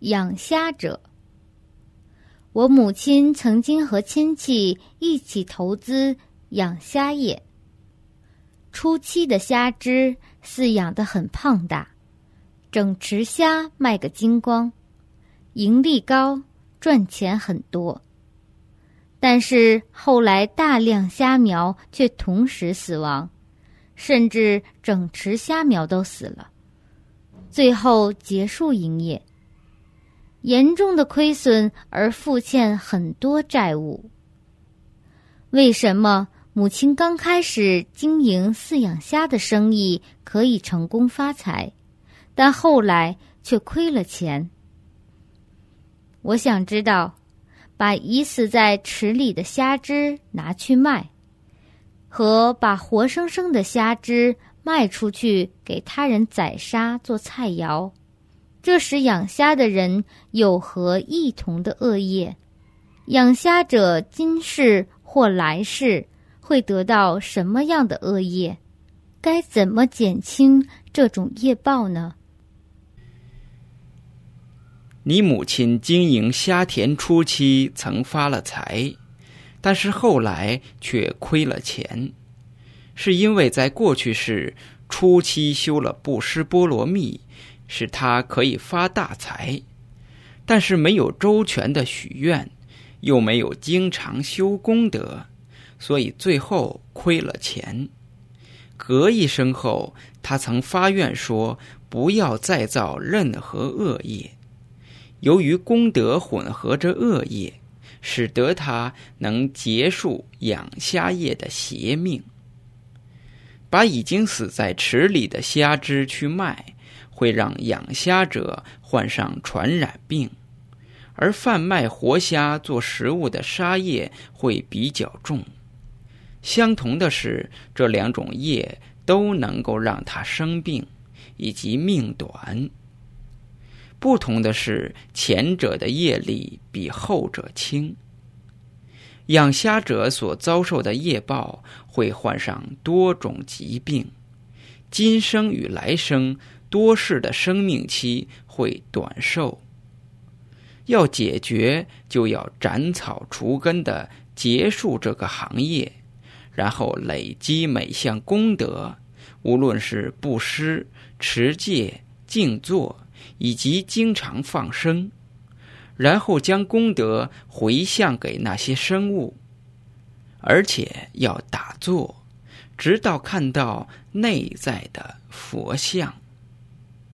养虾者。我母亲曾经和亲戚一起投资养虾业。初期的虾只饲养的很胖大，整池虾卖个精光，盈利高，赚钱很多。但是后来大量虾苗却同时死亡，甚至整池虾苗都死了，最后结束营业。严重的亏损而负欠很多债务。为什么母亲刚开始经营饲养虾的生意可以成功发财，但后来却亏了钱？我想知道，把已死在池里的虾只拿去卖，和把活生生的虾只卖出去给他人宰杀做菜肴。这使养虾的人有何异同的恶业？养虾者今世或来世会得到什么样的恶业？该怎么减轻这种业报呢？你母亲经营虾田初期曾发了财，但是后来却亏了钱，是因为在过去世初期修了布施波罗蜜。使他可以发大财，但是没有周全的许愿，又没有经常修功德，所以最后亏了钱。隔一生后，他曾发愿说不要再造任何恶业。由于功德混合着恶业，使得他能结束养虾业的邪命，把已经死在池里的虾只去卖。会让养虾者患上传染病，而贩卖活虾做食物的杀业会比较重。相同的是，这两种业都能够让他生病以及命短。不同的是，前者的业力比后者轻。养虾者所遭受的业报会患上多种疾病，今生与来生。多事的生命期会短寿，要解决就要斩草除根的结束这个行业，然后累积每项功德，无论是布施、持戒、静坐，以及经常放生，然后将功德回向给那些生物，而且要打坐，直到看到内在的佛像。